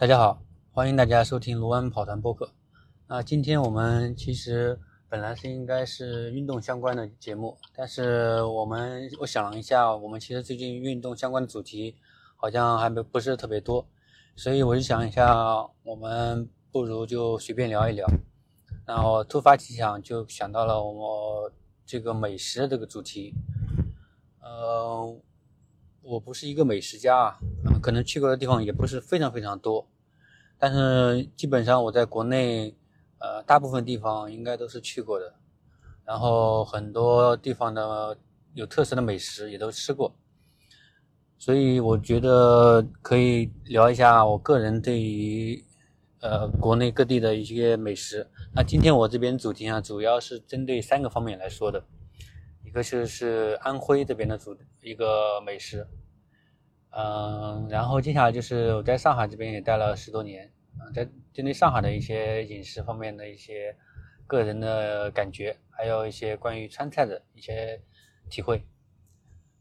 大家好，欢迎大家收听卢安跑团播客。那今天我们其实本来是应该是运动相关的节目，但是我们我想了一下，我们其实最近运动相关的主题好像还没不是特别多，所以我就想一下，我们不如就随便聊一聊。然后突发奇想，就想到了我这个美食这个主题。呃，我不是一个美食家啊，可能去过的地方也不是非常非常多，但是基本上我在国内，呃，大部分地方应该都是去过的，然后很多地方的有特色的美食也都吃过，所以我觉得可以聊一下我个人对于呃国内各地的一些美食。那今天我这边主题啊，主要是针对三个方面来说的。一个就是安徽这边的主一个美食，嗯，然后接下来就是我在上海这边也待了十多年，嗯，在针对上海的一些饮食方面的一些个人的感觉，还有一些关于川菜的一些体会。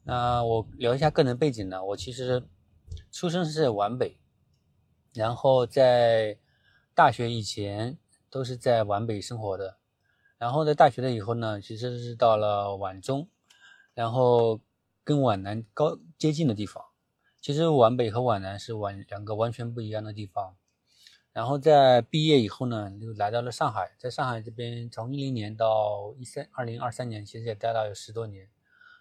那我聊一下个人背景呢，我其实出生是在皖北，然后在大学以前都是在皖北生活的。然后在大学了以后呢，其实是到了皖中，然后跟皖南高接近的地方。其实皖北和皖南是皖两个完全不一样的地方。然后在毕业以后呢，就来到了上海，在上海这边从一零年到一三二零二三年，其实也待了有十多年。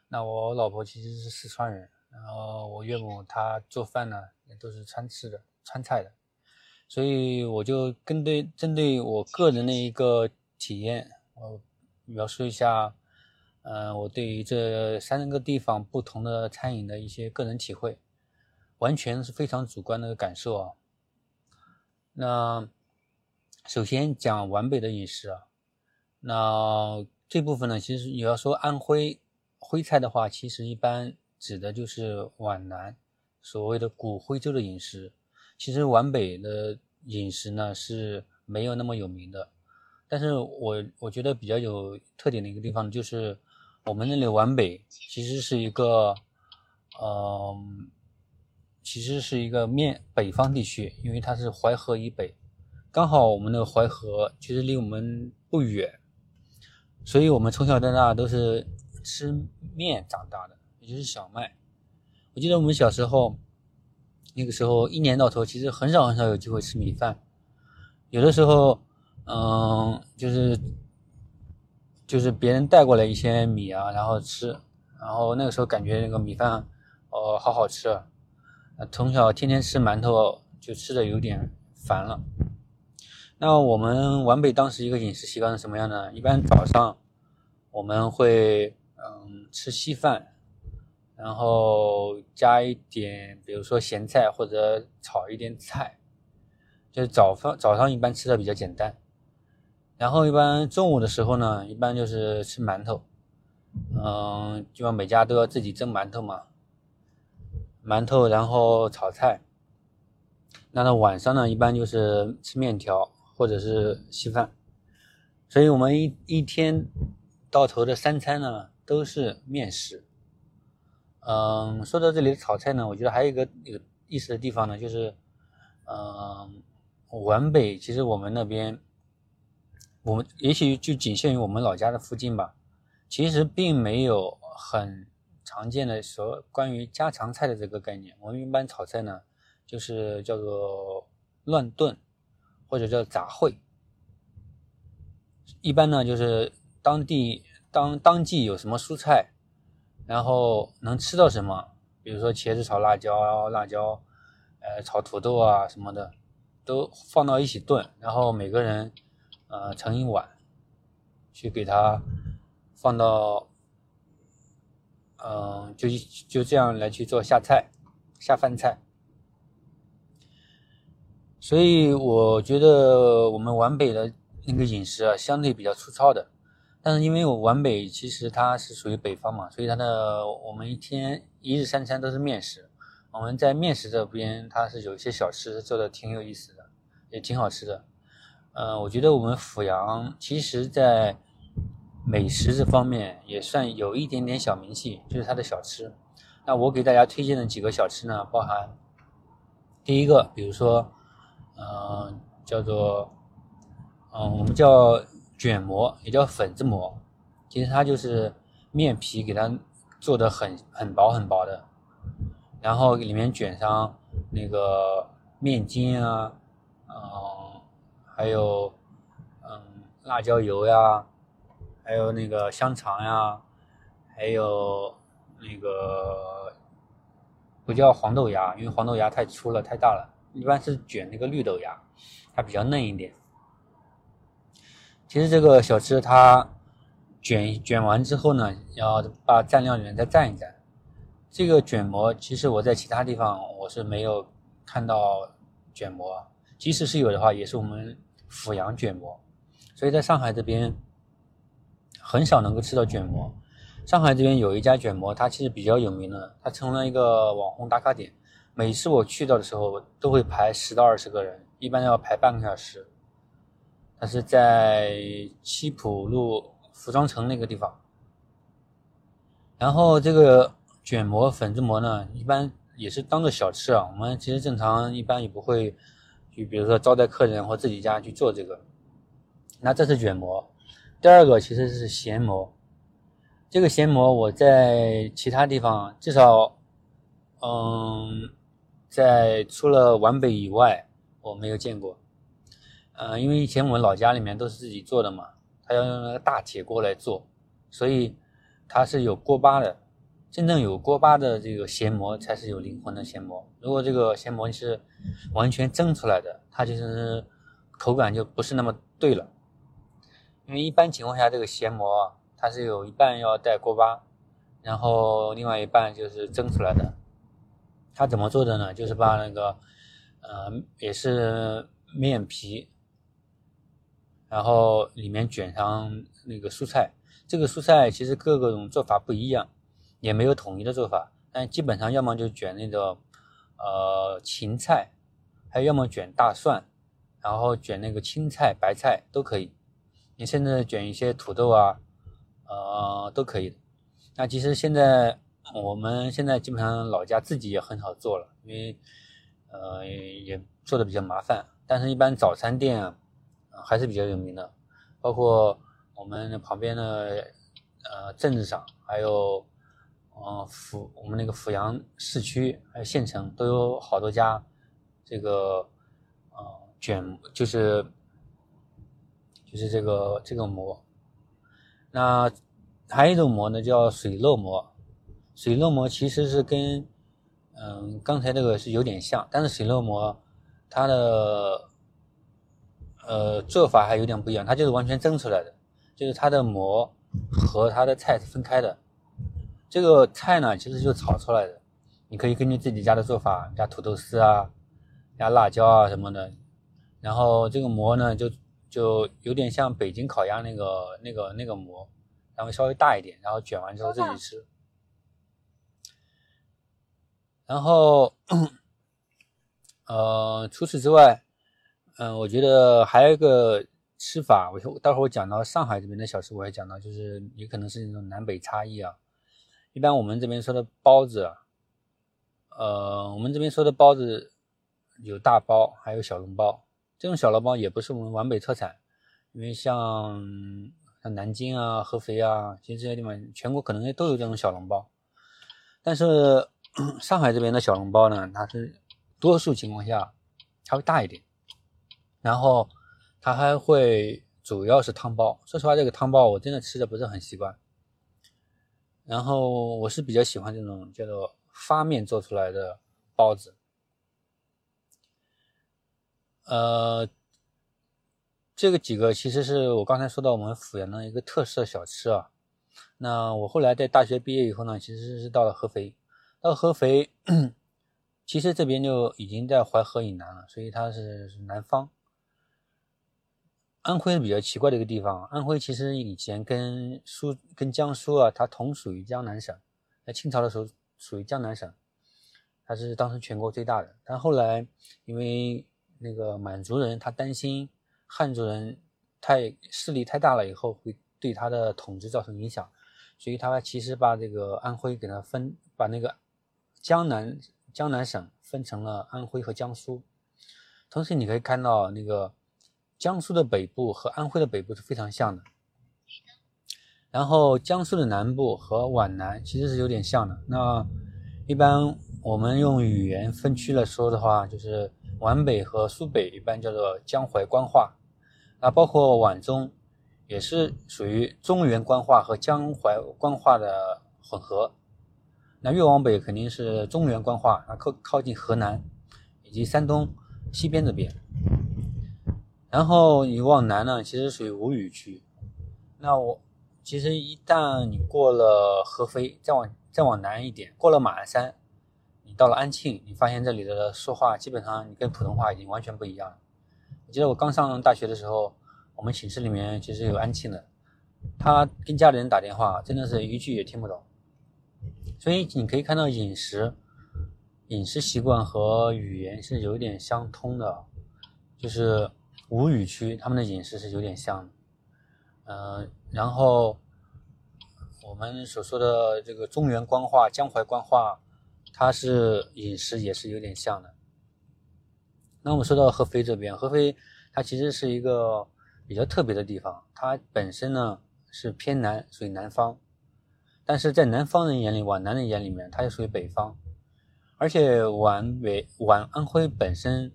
那我老婆其实是四川人，然后我岳母她做饭呢也都是川式的川菜的，所以我就跟对针对我个人的一个体验。我描述一下，嗯，我对于这三个地方不同的餐饮的一些个人体会，完全是非常主观的感受啊。那首先讲皖北的饮食啊，那这部分呢，其实你要说安徽徽菜的话，其实一般指的就是皖南所谓的古徽州的饮食。其实皖北的饮食呢是没有那么有名的。但是我我觉得比较有特点的一个地方就是，我们那里皖北其实是一个，呃，其实是一个面北方地区，因为它是淮河以北，刚好我们的淮河其实离我们不远，所以我们从小到大都是吃面长大的，也就是小麦。我记得我们小时候，那个时候一年到头其实很少很少有机会吃米饭，有的时候。嗯，就是就是别人带过来一些米啊，然后吃，然后那个时候感觉那个米饭，哦，好好吃，从小天天吃馒头就吃的有点烦了。那我们皖北当时一个饮食习惯是什么样呢？一般早上我们会嗯吃稀饭，然后加一点，比如说咸菜或者炒一点菜，就是早饭早上一般吃的比较简单。然后一般中午的时候呢，一般就是吃馒头，嗯，基本上每家都要自己蒸馒头嘛，馒头然后炒菜。那到晚上呢，一般就是吃面条或者是稀饭，所以我们一一天到头的三餐呢都是面食。嗯，说到这里的炒菜呢，我觉得还有一个有意思的地方呢，就是，嗯，皖北其实我们那边。我们也许就仅限于我们老家的附近吧，其实并没有很常见的说关于家常菜的这个概念。我们一般炒菜呢，就是叫做乱炖，或者叫杂烩。一般呢就是当地当当季有什么蔬菜，然后能吃到什么，比如说茄子炒辣椒、辣椒，呃，炒土豆啊什么的，都放到一起炖，然后每个人。呃，盛一碗，去给它放到，嗯，就就这样来去做下菜、下饭菜。所以我觉得我们皖北的那个饮食啊，相对比较粗糙的。但是因为我皖北其实它是属于北方嘛，所以它的我们一天一日三餐都是面食。我们在面食这边，它是有一些小吃做的挺有意思的，也挺好吃的。嗯，我觉得我们阜阳其实，在美食这方面也算有一点点小名气，就是它的小吃。那我给大家推荐的几个小吃呢，包含第一个，比如说，呃，叫做，嗯，我们叫卷馍，也叫粉子馍。其实它就是面皮给它做的很很薄很薄的，然后里面卷上那个面筋啊，嗯，还有嗯辣椒油呀，还有那个香肠呀，还有那个不叫黄豆芽，因为黄豆芽太粗了太大了，一般是卷那个绿豆芽，它比较嫩一点。其实这个小吃它。卷卷完之后呢，要把蘸料里面再蘸一蘸。这个卷馍其实我在其他地方我是没有看到卷馍，即使是有的话，也是我们阜阳卷馍。所以在上海这边很少能够吃到卷馍。上海这边有一家卷馍，它其实比较有名的，它成了一个网红打卡点。每次我去到的时候，都会排十到二十个人，一般要排半个小时。它是在七浦路。服装城那个地方，然后这个卷馍、粉子馍呢，一般也是当做小吃啊。我们其实正常一般也不会，就比如说招待客人或自己家去做这个。那这是卷馍，第二个其实是咸馍。这个咸馍我在其他地方至少，嗯，在除了皖北以外我没有见过。嗯，因为以前我们老家里面都是自己做的嘛。他要用那个大铁锅来做，所以它是有锅巴的。真正有锅巴的这个咸馍才是有灵魂的咸馍。如果这个咸馍是完全蒸出来的，它就是口感就不是那么对了。因为一般情况下，这个咸馍，它是有一半要带锅巴，然后另外一半就是蒸出来的。它怎么做的呢？就是把那个呃，也是面皮。然后里面卷上那个蔬菜，这个蔬菜其实各个种做法不一样，也没有统一的做法，但基本上要么就卷那个呃芹菜，还要么卷大蒜，然后卷那个青菜、白菜都可以，你甚至卷一些土豆啊，呃都可以。那其实现在我们现在基本上老家自己也很少做了，因为呃也做的比较麻烦，但是一般早餐店啊。还是比较有名的，包括我们旁边的呃镇子上，还有呃阜我们那个阜阳市区还有县城都有好多家这个呃卷就是就是这个这个馍。那还有一种馍呢，叫水肉馍。水肉馍其实是跟嗯刚才那个是有点像，但是水肉馍它的。呃，做法还有点不一样，它就是完全蒸出来的，就是它的馍和它的菜是分开的。这个菜呢，其实就炒出来的，你可以根据自己家的做法加土豆丝啊，加辣椒啊什么的。然后这个馍呢，就就有点像北京烤鸭那个那个那个馍，然后稍微大一点，然后卷完之后自己吃。然后，呃，除此之外。嗯，我觉得还有一个吃法，我待会儿我讲到上海这边的小吃，我也讲到，就是也可能是那种南北差异啊。一般我们这边说的包子，呃，我们这边说的包子有大包，还有小笼包。这种小笼包也不是我们皖北特产，因为像像南京啊、合肥啊，其实这些地方全国可能都有这种小笼包。但是上海这边的小笼包呢，它是多数情况下它会大一点。然后它还会主要是汤包，说实话，这个汤包我真的吃的不是很习惯。然后我是比较喜欢这种叫做发面做出来的包子。呃，这个几个其实是我刚才说到我们阜阳的一个特色小吃啊。那我后来在大学毕业以后呢，其实是到了合肥，到合肥，其实这边就已经在淮河以南了，所以它是南方。安徽比较奇怪的一个地方。安徽其实以前跟苏、跟江苏啊，它同属于江南省，在清朝的时候属于江南省，它是当时全国最大的。但后来因为那个满族人他担心汉族人太势力太大了以后会对他的统治造成影响，所以他其实把这个安徽给它分，把那个江南江南省分成了安徽和江苏。同时你可以看到那个江苏的北部和安徽的北部是非常像的，然后江苏的南部和皖南其实是有点像的。那一般我们用语言分区来说的话，就是皖北和苏北一般叫做江淮官话，那包括皖中也是属于中原官话和江淮官话的混合。那越往北肯定是中原官话，啊靠靠近河南以及山东西边这边。然后你往南呢，其实属于吴语区。那我其实一旦你过了合肥，再往再往南一点，过了马鞍山，你到了安庆，你发现这里的说话基本上你跟普通话已经完全不一样了。我记得我刚上大学的时候，我们寝室里面其实有安庆的，他跟家里人打电话，真的是一句也听不懂。所以你可以看到饮食、饮食习惯和语言是有点相通的，就是吴语区他们的饮食是有点像的，嗯，然后我们所说的这个中原官话、江淮官话，它是饮食也是有点像的。那我们说到合肥这边，合肥它其实是一个比较特别的地方，它本身呢是偏南，属于南方。但是在南方人眼里，皖南人眼里面，它又属于北方，而且皖北皖安徽本身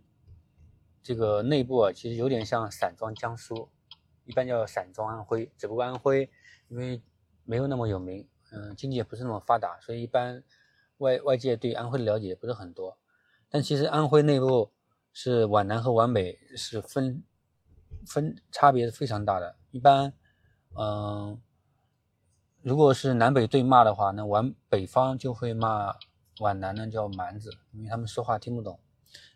这个内部啊，其实有点像散装江苏，一般叫散装安徽。只不过安徽因为没有那么有名，嗯，经济也不是那么发达，所以一般外外界对安徽的了解不是很多。但其实安徽内部是皖南和皖北是分分差别是非常大的，一般，嗯。如果是南北对骂的话，那皖北方就会骂皖南呢叫蛮子，因为他们说话听不懂；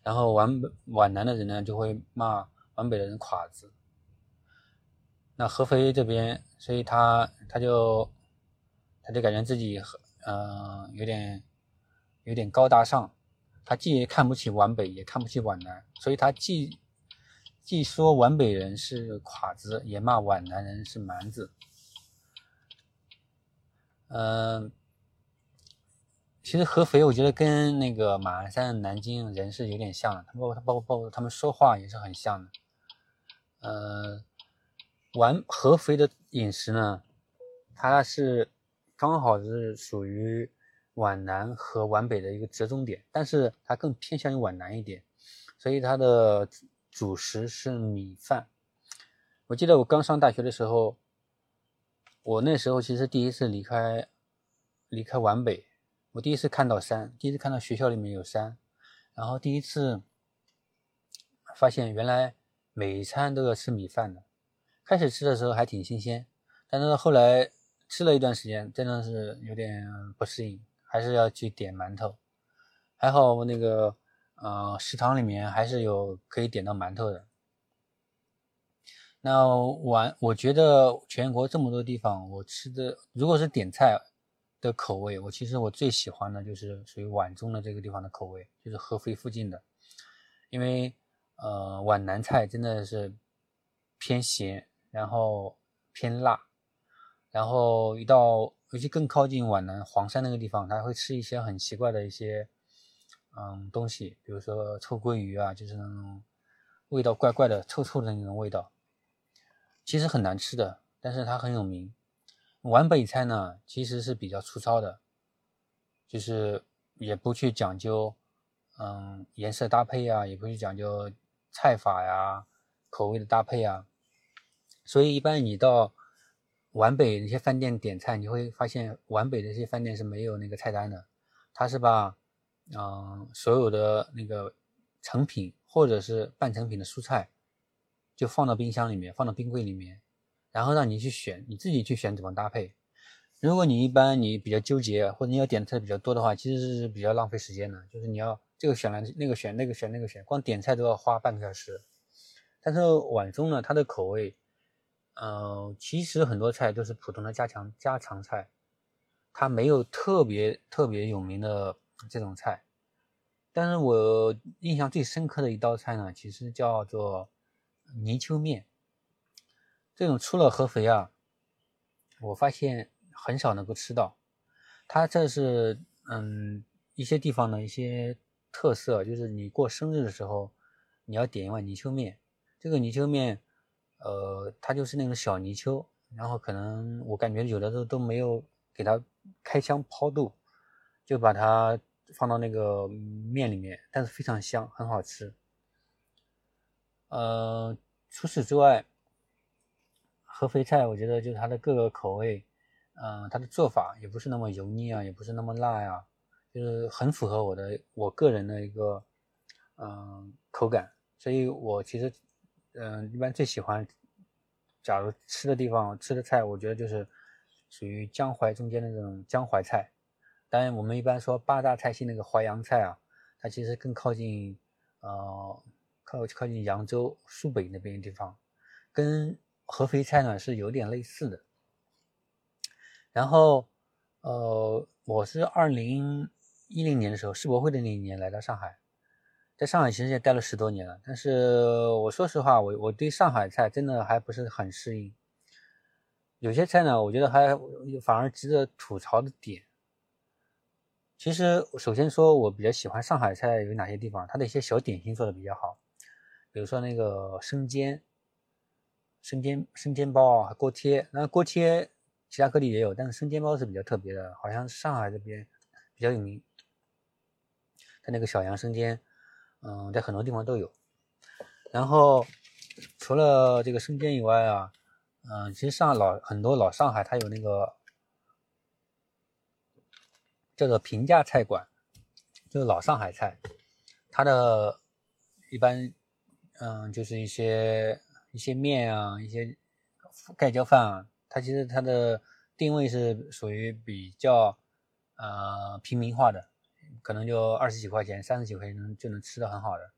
然后皖皖南的人呢就会骂皖北的人垮子。那合肥这边，所以他他就他就感觉自己嗯有点有点高大上，他既看不起皖北，也看不起皖南，所以他既既说皖北人是垮子，也骂皖南人是蛮子。嗯，其实合肥我觉得跟那个马鞍山、南京人是有点像的，他包括包括包括他们说话也是很像的。呃，皖合肥的饮食呢，它是刚好是属于皖南和皖北的一个折中点，但是它更偏向于皖南一点，所以它的主食是米饭。我记得我刚上大学的时候。我那时候其实第一次离开，离开皖北，我第一次看到山，第一次看到学校里面有山，然后第一次发现原来每一餐都要吃米饭的。开始吃的时候还挺新鲜，但是后来吃了一段时间，真的是有点不适应，还是要去点馒头。还好我那个，呃，食堂里面还是有可以点到馒头的。那我，我觉得全国这么多地方，我吃的如果是点菜的口味，我其实我最喜欢的就是属于皖中的这个地方的口味，就是合肥附近的，因为呃皖南菜真的是偏咸，然后偏辣，然后一到尤其更靠近皖南黄山那个地方，他会吃一些很奇怪的一些嗯东西，比如说臭鳜鱼啊，就是那种味道怪怪的、臭臭的那种味道。其实很难吃的，但是它很有名。皖北菜呢，其实是比较粗糙的，就是也不去讲究，嗯，颜色搭配啊，也不去讲究菜法呀、口味的搭配啊。所以一般你到皖北那些饭店点菜，你会发现皖北的这些饭店是没有那个菜单的，它是把嗯所有的那个成品或者是半成品的蔬菜。就放到冰箱里面，放到冰柜里面，然后让你去选，你自己去选怎么搭配。如果你一般你比较纠结，或者你要点菜比较多的话，其实是比较浪费时间的。就是你要这个选了那个选，那个选那个选，光点菜都要花半个小时。但是碗中呢，它的口味，嗯，其实很多菜都是普通的家常家常菜，它没有特别特别有名的这种菜。但是我印象最深刻的一道菜呢，其实叫做。泥鳅面，这种出了合肥啊，我发现很少能够吃到。它这是嗯一些地方的一些特色，就是你过生日的时候，你要点一碗泥鳅面。这个泥鳅面，呃，它就是那种小泥鳅，然后可能我感觉有的时候都没有给它开箱抛肚，就把它放到那个面里面，但是非常香，很好吃。呃，除此之外，合肥菜我觉得就是它的各个口味，嗯，它的做法也不是那么油腻啊，也不是那么辣呀，就是很符合我的我个人的一个嗯口感，所以我其实。嗯，一般最喜欢，假如吃的地方吃的菜，我觉得就是属于江淮中间的这种江淮菜。当然，我们一般说八大菜系那个淮扬菜啊，它其实更靠近呃靠靠近扬州苏北那边的地方，跟合肥菜呢是有点类似的。然后呃，我是二零一零年的时候世博会的那一年来到上海。在上海其实也待了十多年了，但是我说实话，我我对上海菜真的还不是很适应。有些菜呢，我觉得还反而值得吐槽的点。其实首先说，我比较喜欢上海菜有哪些地方，它的一些小点心做的比较好，比如说那个生煎、生煎生煎包啊，锅贴。那锅贴其他各地也有，但是生煎包是比较特别的，好像上海这边比较有名。它那个小杨生煎。嗯，在很多地方都有。然后除了这个生煎以外啊，嗯，其实上老很多老上海，它有那个叫做平价菜馆，就是老上海菜。它的一般，嗯，就是一些一些面啊，一些盖浇饭啊，它其实它的定位是属于比较呃平民化的。可能就二十几块钱、三十几块钱就能吃的很好的，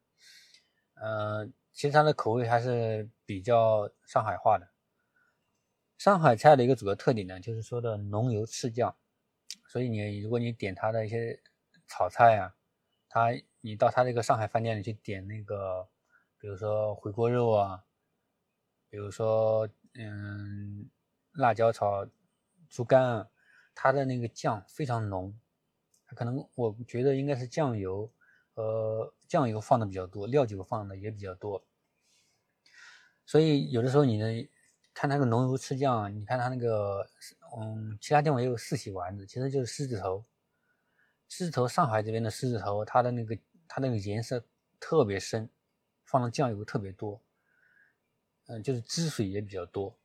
呃，其实它的口味还是比较上海化的。上海菜的一个主要特点呢，就是说的浓油赤酱，所以你如果你点它的一些炒菜啊，它你到它这个上海饭店里去点那个，比如说回锅肉啊，比如说嗯辣椒炒猪肝啊，它的那个酱非常浓。可能我觉得应该是酱油，呃，酱油放的比较多，料酒放的也比较多，所以有的时候你呢，看那个浓油赤酱，你看它那个，嗯，其他地方也有四喜丸子，其实就是狮子头，狮子头，上海这边的狮子头，它的那个它那个颜色特别深，放的酱油特别多，嗯，就是汁水也比较多，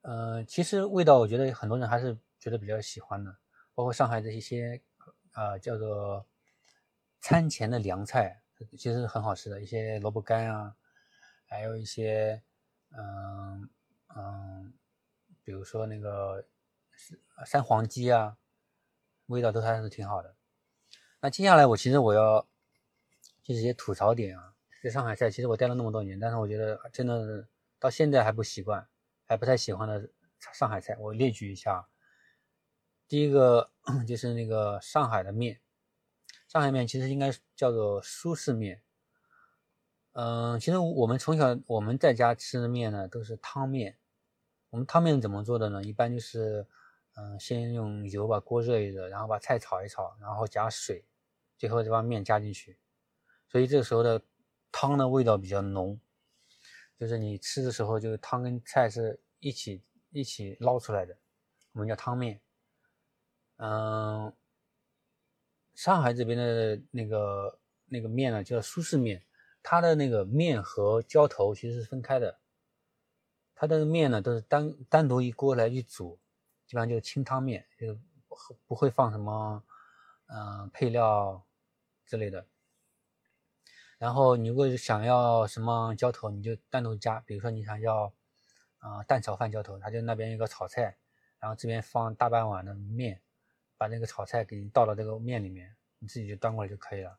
呃，其实味道我觉得很多人还是觉得比较喜欢的。包括上海的一些，呃，叫做餐前的凉菜，其实很好吃的，一些萝卜干啊，还有一些，嗯嗯，比如说那个三黄鸡啊，味道都还是挺好的。那接下来我其实我要就是一些吐槽点啊，这上海菜，其实我待了那么多年，但是我觉得真的到现在还不习惯，还不太喜欢的上海菜，我列举一下。第一个 就是那个上海的面，上海面其实应该叫做苏式面。嗯，其实我们从小我们在家吃的面呢都是汤面。我们汤面怎么做的呢？一般就是，嗯，先用油把锅热一热，然后把菜炒一炒，然后加水，最后再把面加进去。所以这个时候的汤的味道比较浓，就是你吃的时候，就是汤跟菜是一起一起捞出来的，我们叫汤面。嗯，上海这边的那个那个面呢，叫苏式面，它的那个面和浇头其实是分开的，它的面呢都是单单独一锅来去煮，基本上就是清汤面，就不会放什么嗯配料之类的。然后你如果想要什么浇头，你就单独加，比如说你想要啊蛋炒饭浇头，他就那边有个炒菜，然后这边放大半碗的面。把那个炒菜给你倒到这个面里面，你自己就端过来就可以了。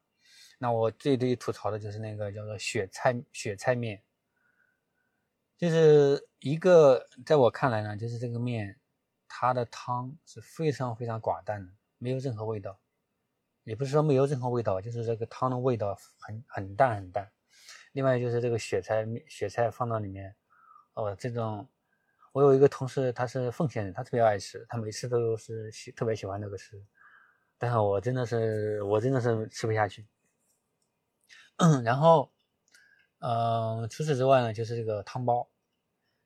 那我最最吐槽的就是那个叫做雪菜雪菜面，就是一个在我看来呢，就是这个面它的汤是非常非常寡淡的，没有任何味道。也不是说没有任何味道，就是这个汤的味道很很淡很淡。另外就是这个雪菜雪菜放到里面，哦，这种。我有一个同事，他是奉贤人，他特别爱吃，他每次都是喜特别喜欢那个吃，但是我真的是我真的是吃不下去。然后，嗯，除此之外呢，就是这个汤包，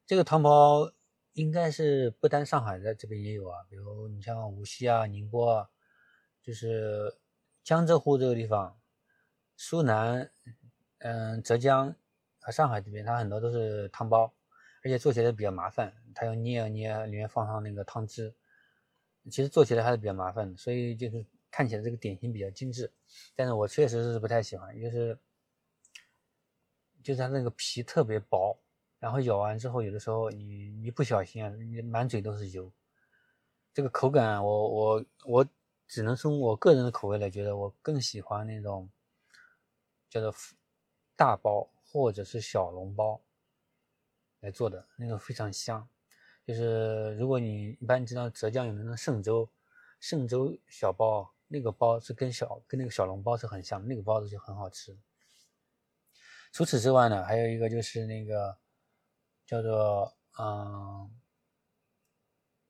这个汤包应该是不单上海在这边也有啊，比如你像无锡啊、宁波啊，就是江浙沪这个地方，苏南，嗯，浙江和上海这边，它很多都是汤包，而且做起来比较麻烦，它要捏啊捏，里面放上那个汤汁，其实做起来还是比较麻烦的，所以就是看起来这个点心比较精致，但是我确实是不太喜欢，就是。就是它那个皮特别薄，然后咬完之后，有的时候你一不小心啊，你满嘴都是油。这个口感，我我我只能从我个人的口味来觉得，我更喜欢那种叫做大包或者是小笼包来做的那种非常香。就是如果你一般知道浙江有那种嵊州嵊州小包，那个包是跟小跟那个小笼包是很像，那个包子就很好吃。除此之外呢，还有一个就是那个叫做嗯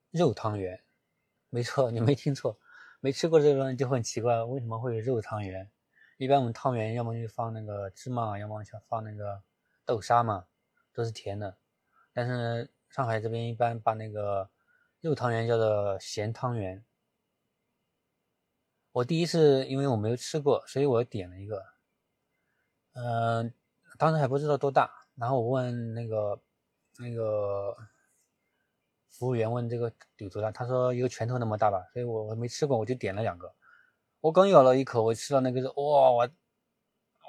肉汤圆，没错，你没听错，没吃过这个东西就很奇怪，为什么会有肉汤圆？一般我们汤圆要么就放那个芝麻，要么就放那个豆沙嘛，都是甜的。但是上海这边一般把那个肉汤圆叫做咸汤圆。我第一次因为我没有吃过，所以我点了一个，嗯。当时还不知道多大，然后我问那个那个服务员问这个有多大，他说一个拳头那么大吧，所以我我没吃过，我就点了两个。我刚咬了一口，我吃到那个肉哇，我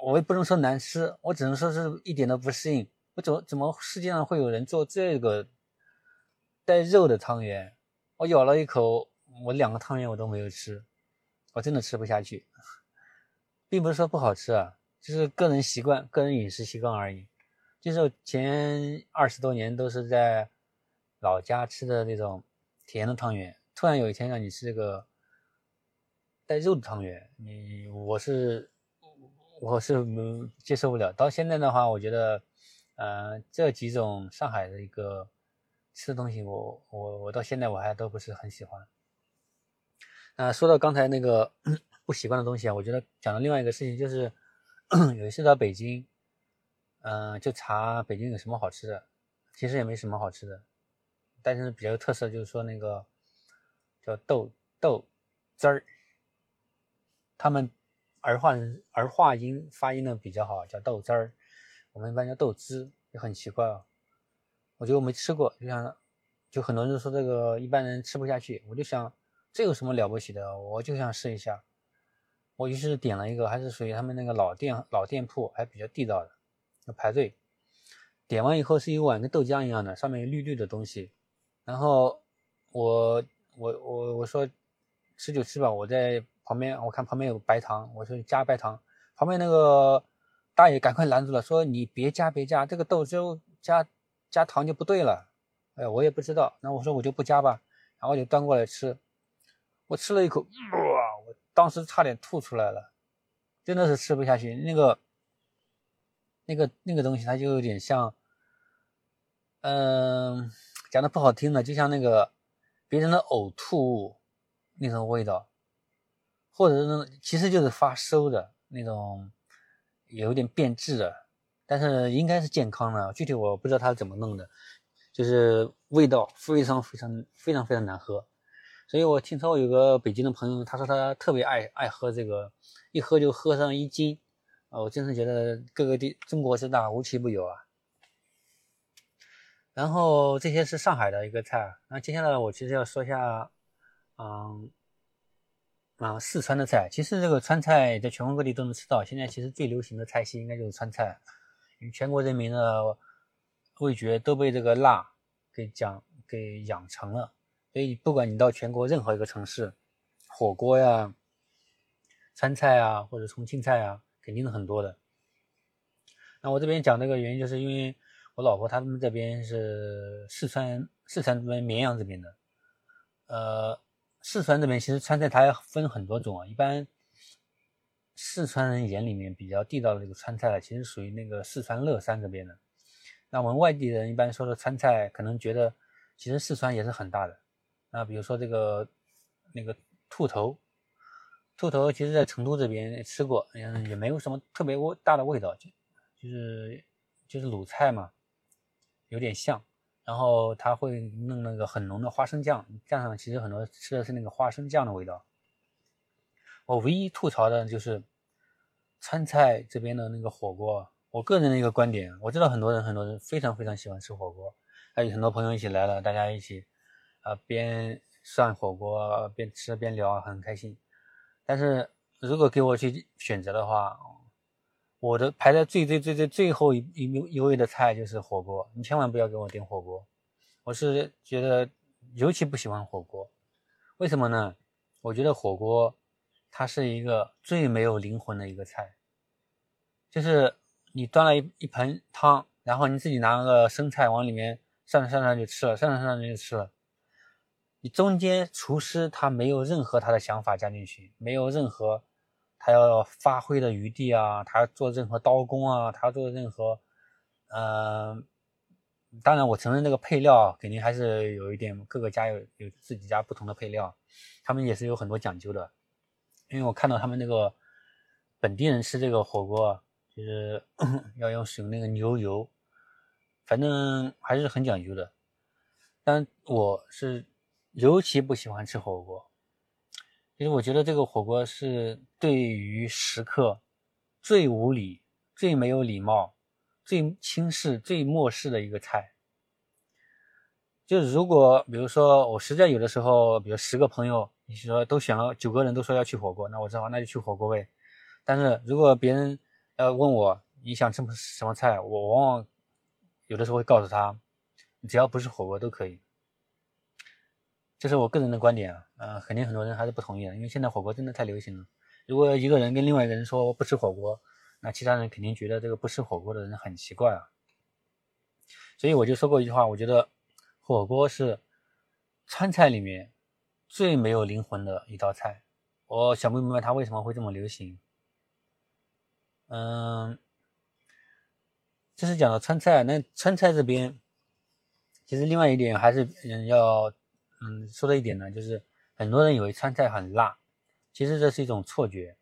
我也不能说难吃，我只能说是一点都不适应。我怎么怎么世界上会有人做这个带肉的汤圆？我咬了一口，我两个汤圆我都没有吃，我真的吃不下去，并不是说不好吃啊。就是个人习惯、个人饮食习惯而已。就是前二十多年都是在老家吃的那种甜的汤圆，突然有一天让你吃这个带肉的汤圆，你我是我是接受不了。到现在的话，我觉得，呃，这几种上海的一个吃的东西，我我我到现在我还都不是很喜欢。那说到刚才那个 不习惯的东西啊，我觉得讲的另外一个事情就是。有一次到北京，嗯，就查北京有什么好吃的，其实也没什么好吃的，但是比较有特色就是说那个叫豆豆汁儿，他们儿化儿化音发音的比较好，叫豆汁儿，我们一般叫豆汁，就很奇怪啊。我觉得我没吃过，就像就很多人说这个一般人吃不下去，我就想这有什么了不起的，我就想试一下。我于是点了一个，还是属于他们那个老店老店铺，还比较地道的，要排队。点完以后是一碗跟豆浆一样的，上面有绿绿的东西。然后我我我我说吃就吃吧，我在旁边我看旁边有白糖，我说加白糖。旁边那个大爷赶快拦住了，说你别加别加，这个豆汁加加糖就不对了。哎，我也不知道，那我说我就不加吧，然后就端过来吃。我吃了一口，哇！我当时差点吐出来了，真的是吃不下去。那个、那个、那个东西，它就有点像，嗯，讲的不好听的，就像那个别人的呕吐物那种味道，或者是其实就是发馊的那种，有点变质的，但是应该是健康的。具体我不知道他怎么弄的，就是味道非常非常非常非常难喝。所以我听说有个北京的朋友，他说他特别爱爱喝这个，一喝就喝上一斤，啊，我真是觉得各个地中国之大无奇不有啊。然后这些是上海的一个菜，那接下来我其实要说一下，嗯，啊，四川的菜。其实这个川菜在全国各地都能吃到，现在其实最流行的菜系应该就是川菜，因为全国人民的味觉都被这个辣给讲给养成了。所以，不管你到全国任何一个城市，火锅呀、川菜啊，或者重庆菜啊，肯定是很多的。那我这边讲这个原因，就是因为我老婆他们这边是四川，四川这边绵阳这边的。呃，四川这边其实川菜它分很多种啊。一般四川人眼里面比较地道的这个川菜，其实属于那个四川乐山这边的。那我们外地人一般说的川菜，可能觉得其实四川也是很大的。那比如说这个那个兔头，兔头其实在成都这边吃过，嗯，也没有什么特别味大的味道，就就是就是鲁菜嘛，有点像。然后他会弄那个很浓的花生酱，酱上其实很多吃的是那个花生酱的味道。我唯一吐槽的就是川菜这边的那个火锅，我个人的一个观点，我知道很多人很多人非常非常喜欢吃火锅，还有很多朋友一起来了，大家一起啊边涮火锅边吃边聊，很开心。但是如果给我去选择的话，我的排在最最最最最后一一一位的菜就是火锅，你千万不要给我点火锅。我是觉得尤其不喜欢火锅，为什么呢？我觉得火锅它是一个最没有灵魂的一个菜，就是你端了一一盆汤，然后你自己拿个生菜往里面涮着涮就吃了，涮着涮就吃了。你中间厨师他没有任何他的想法加进去，没有任何。他要发挥的余地啊，他做任何刀工啊，他做任何，嗯，当然我承认这个配料肯定还是有一点，各个家有有自己家不同的配料，他们也是有很多讲究的。因为我看到他们那个本地人吃这个火锅，就是 要用使用那个牛油，反正还是很讲究的。但我是尤其不喜欢吃火锅。其实我觉得这个火锅是对于食客最无礼、最没有礼貌、最轻视、最漠视的一个菜。就是如果比如说我实在有的时候，比如十个朋友，你说都选了九个人都说要去火锅，那我知道那就去火锅呗。但是如果别人要问我你想吃什么菜，我往往有的时候会告诉他，只要不是火锅都可以。这是我个人的观点啊，呃，肯定很多人还是不同意的，因为现在火锅真的太流行了。如果一个人跟另外一个人说我不吃火锅，那其他人肯定觉得这个不吃火锅的人很奇怪啊。所以我就说过一句话，我觉得火锅是川菜里面最没有灵魂的一道菜。我想不明白它为什么会这么流行。嗯，这是讲到川菜，那川菜这边其实另外一点还是嗯要。嗯，说的一点呢，就是很多人以为川菜很辣，其实这是一种错觉。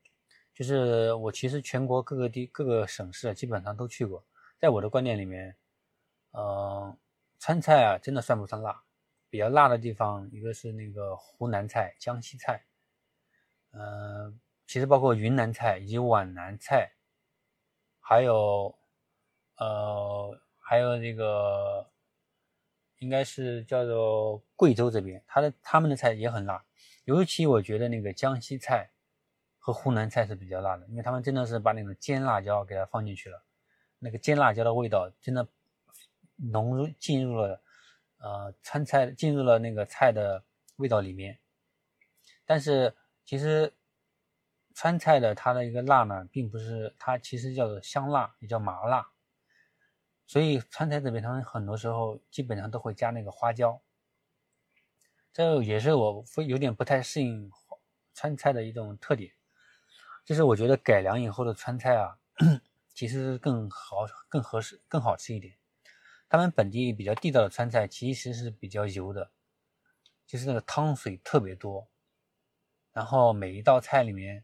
就是我其实全国各个地各个省市基本上都去过，在我的观念里面，呃，川菜啊真的算不上辣，比较辣的地方一个是那个湖南菜、江西菜，嗯，其实包括云南菜以及皖南菜，还有呃还有那个。应该是叫做贵州这边，他的他们的菜也很辣，尤其我觉得那个江西菜和湖南菜是比较辣的，因为他们真的是把那种尖辣椒给它放进去了，那个尖辣椒的味道真的浓入进入了呃川菜进入了那个菜的味道里面。但是其实川菜的它的一个辣呢，并不是它其实叫做香辣，也叫麻辣。所以川菜这边，他们很多时候基本上都会加那个花椒，这也是我会有点不太适应川菜的一种特点。就是我觉得改良以后的川菜啊，其实更好、更合适、更好吃一点。他们本地比较地道的川菜其实是比较油的，就是那个汤水特别多，然后每一道菜里面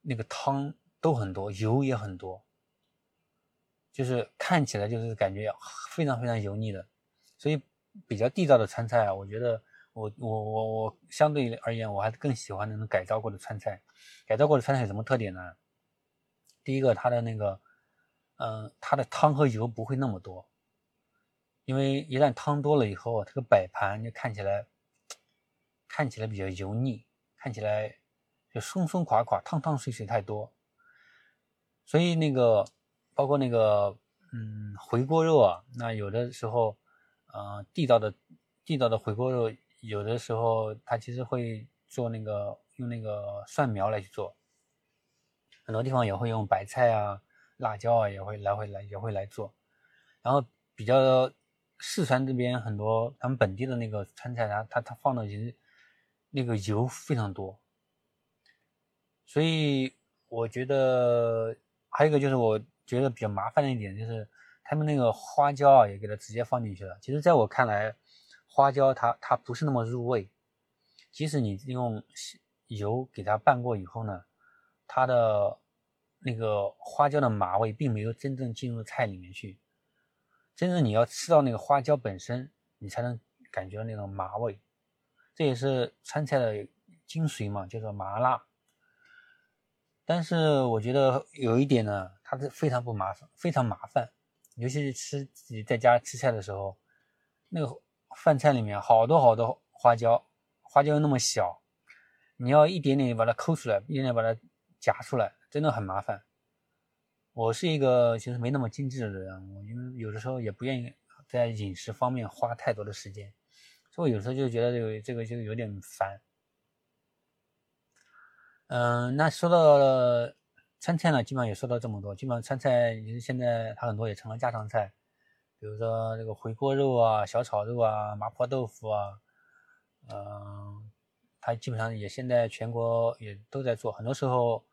那个汤都很多，油也很多。就是看起来就是感觉非常非常油腻的，所以比较地道的川菜啊，我觉得我我我我相对而言，我还是更喜欢那种改造过的川菜。改造过的川菜有什么特点呢？第一个，它的那个，嗯，它的汤和油不会那么多，因为一旦汤多了以后，这个摆盘就看起来看起来比较油腻，看起来就松松垮垮、汤汤水水太多，所以那个。包括那个，嗯，回锅肉啊，那有的时候，呃，地道的地道的回锅肉，有的时候它其实会做那个用那个蒜苗来去做，很多地方也会用白菜啊、辣椒啊，也会来回来也会来做。然后比较四川这边很多他们本地的那个川菜，它它它放的其实那个油非常多，所以我觉得还有一个就是我。觉得比较麻烦的一点就是，他们那个花椒啊，也给它直接放进去了。其实，在我看来，花椒它它不是那么入味。即使你用油给它拌过以后呢，它的那个花椒的麻味并没有真正进入菜里面去。真正你要吃到那个花椒本身，你才能感觉到那种麻味。这也是川菜的精髓嘛，叫做麻辣。但是我觉得有一点呢，它是非常不麻烦，非常麻烦，尤其是吃自己在家吃菜的时候，那个饭菜里面好多好多花椒，花椒又那么小，你要一点点把它抠出来，一点点把它夹出来，真的很麻烦。我是一个其实没那么精致的人，我因为有的时候也不愿意在饮食方面花太多的时间，所以我有时候就觉得这个这个就有点烦。嗯，那说到川菜呢，基本上也说到这么多。基本上川菜其实现在它很多也成了家常菜，比如说这个回锅肉啊、小炒肉啊、麻婆豆腐啊，嗯，它基本上也现在全国也都在做，很多时候。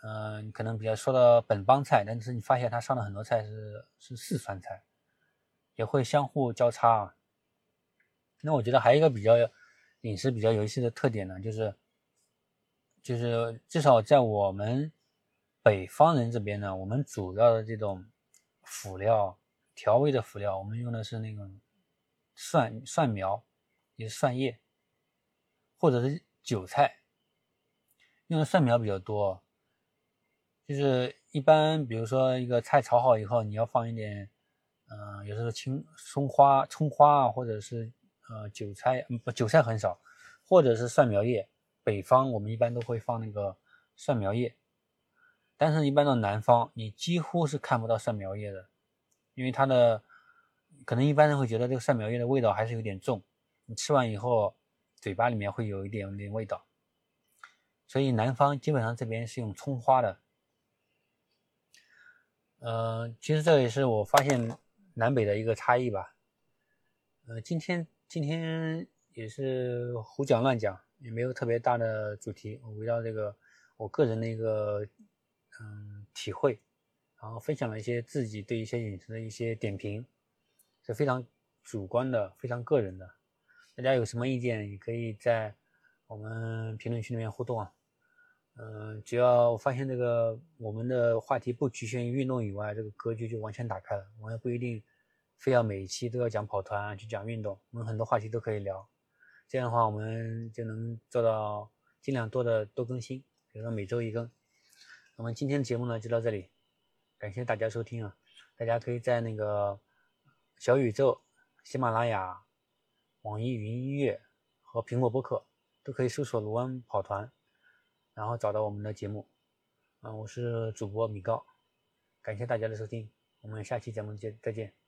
嗯，可能比较说到本帮菜，但是你发现它上了很多菜是是四川菜，也会相互交叉。那我觉得还有一个比较饮食比较有意思的特点呢，就是就是至少在我们北方人这边呢，我们主要的这种辅料调味的辅料，我们用的是那种蒜蒜苗，也是蒜叶，或者是韭菜，用的蒜苗比较多。就是一般，比如说一个菜炒好以后，你要放一点，嗯，有时候青葱花、葱花啊，或者是呃韭菜，不韭菜很少，或者是蒜苗叶。北方我们一般都会放那个蒜苗叶，但是一般到南方，你几乎是看不到蒜苗叶的，因为它的可能一般人会觉得这个蒜苗叶的味道还是有点重，你吃完以后嘴巴里面会有一点点味道，所以南方基本上这边是用葱花的。呃，其实这也是我发现南北的一个差异吧。呃，今天今天也是胡讲乱讲，也没有特别大的主题，我围绕这个我个人的一个嗯体会，然后分享了一些自己对一些饮食的一些点评，是非常主观的、非常个人的。大家有什么意见，也可以在我们评论区里面互动啊。嗯，只要我发现这个我们的话题不局限于运动以外，这个格局就完全打开了。我们不一定非要每一期都要讲跑团去讲运动，我们很多话题都可以聊。这样的话，我们就能做到尽量多的多更新，比如说每周一更。我们今天的节目呢就到这里，感谢大家收听啊！大家可以在那个小宇宙、喜马拉雅、网易云音乐和苹果播客都可以搜索“卢湾跑团”。然后找到我们的节目，啊，我是主播米高，感谢大家的收听，我们下期节目见，再见。